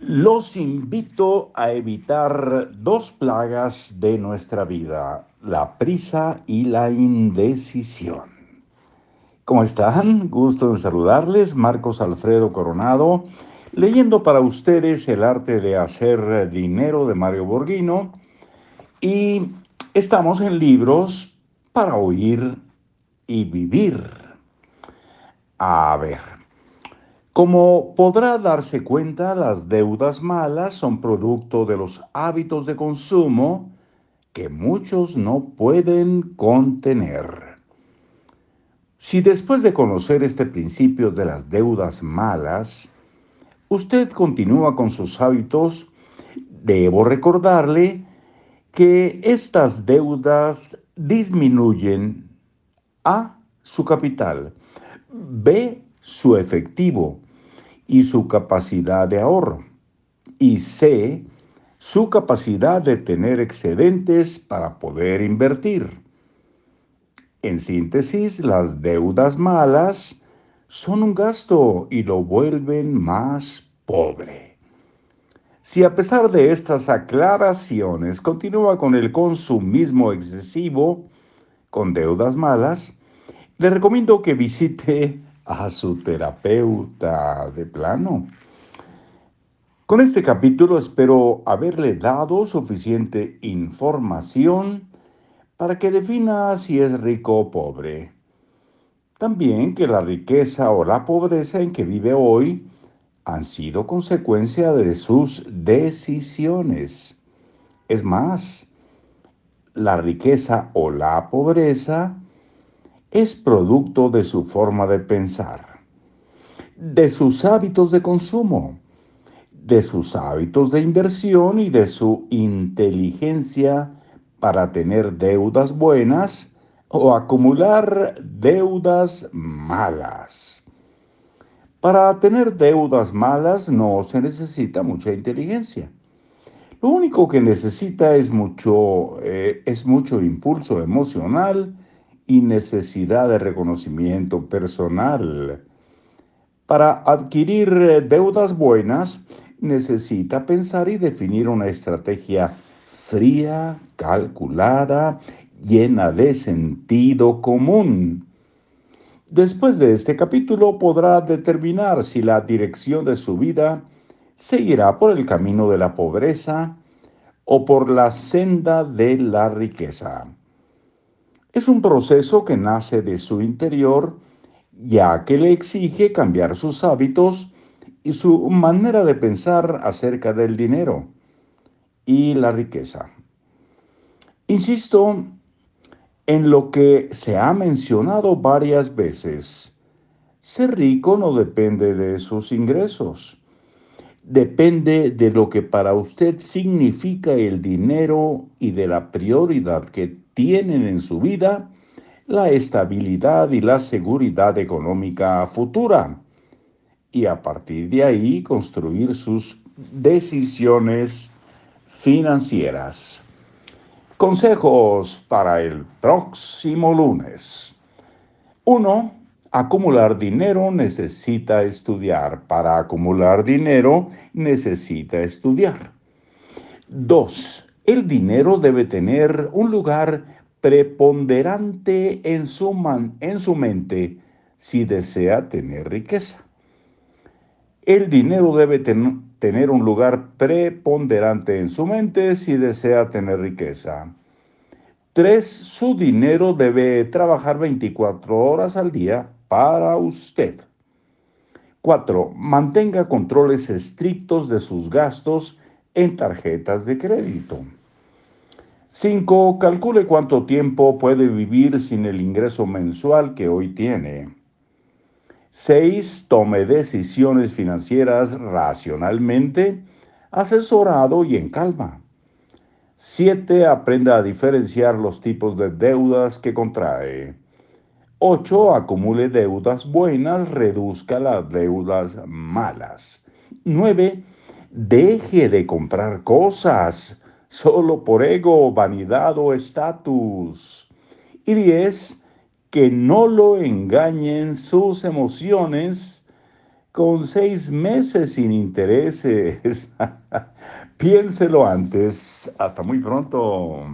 Los invito a evitar dos plagas de nuestra vida, la prisa y la indecisión. ¿Cómo están? Gusto en saludarles, Marcos Alfredo Coronado, leyendo para ustedes El arte de hacer dinero de Mario Borghino y estamos en libros para oír y vivir. A ver, como podrá darse cuenta, las deudas malas son producto de los hábitos de consumo que muchos no pueden contener. Si después de conocer este principio de las deudas malas, usted continúa con sus hábitos, debo recordarle que estas deudas disminuyen a su capital, b su efectivo y su capacidad de ahorro. Y C, su capacidad de tener excedentes para poder invertir. En síntesis, las deudas malas son un gasto y lo vuelven más pobre. Si a pesar de estas aclaraciones continúa con el consumismo excesivo, con deudas malas, le recomiendo que visite a su terapeuta de plano. Con este capítulo espero haberle dado suficiente información para que defina si es rico o pobre. También que la riqueza o la pobreza en que vive hoy han sido consecuencia de sus decisiones. Es más, la riqueza o la pobreza es producto de su forma de pensar, de sus hábitos de consumo, de sus hábitos de inversión y de su inteligencia para tener deudas buenas o acumular deudas malas. Para tener deudas malas no se necesita mucha inteligencia. Lo único que necesita es mucho, eh, es mucho impulso emocional y necesidad de reconocimiento personal. Para adquirir eh, deudas buenas, necesita pensar y definir una estrategia fría, calculada, llena de sentido común. Después de este capítulo podrá determinar si la dirección de su vida seguirá por el camino de la pobreza o por la senda de la riqueza. Es un proceso que nace de su interior, ya que le exige cambiar sus hábitos y su manera de pensar acerca del dinero y la riqueza. Insisto en lo que se ha mencionado varias veces. Ser rico no depende de sus ingresos. Depende de lo que para usted significa el dinero y de la prioridad que tienen en su vida la estabilidad y la seguridad económica futura y a partir de ahí construir sus decisiones financieras. Consejos para el próximo lunes. 1. Acumular dinero necesita estudiar. Para acumular dinero necesita estudiar. 2 el dinero debe tener un lugar preponderante en su, en su mente si desea tener riqueza. El dinero debe tener un lugar preponderante en su mente si desea tener riqueza. Tres, su dinero debe trabajar 24 horas al día para usted. Cuatro, mantenga controles estrictos de sus gastos en tarjetas de crédito. 5. Calcule cuánto tiempo puede vivir sin el ingreso mensual que hoy tiene. 6. Tome decisiones financieras racionalmente, asesorado y en calma. 7. Aprenda a diferenciar los tipos de deudas que contrae. 8. Acumule deudas buenas, reduzca las deudas malas. 9 Deje de comprar cosas solo por ego, vanidad o estatus. Y diez, que no lo engañen sus emociones con seis meses sin intereses. Piénselo antes. Hasta muy pronto.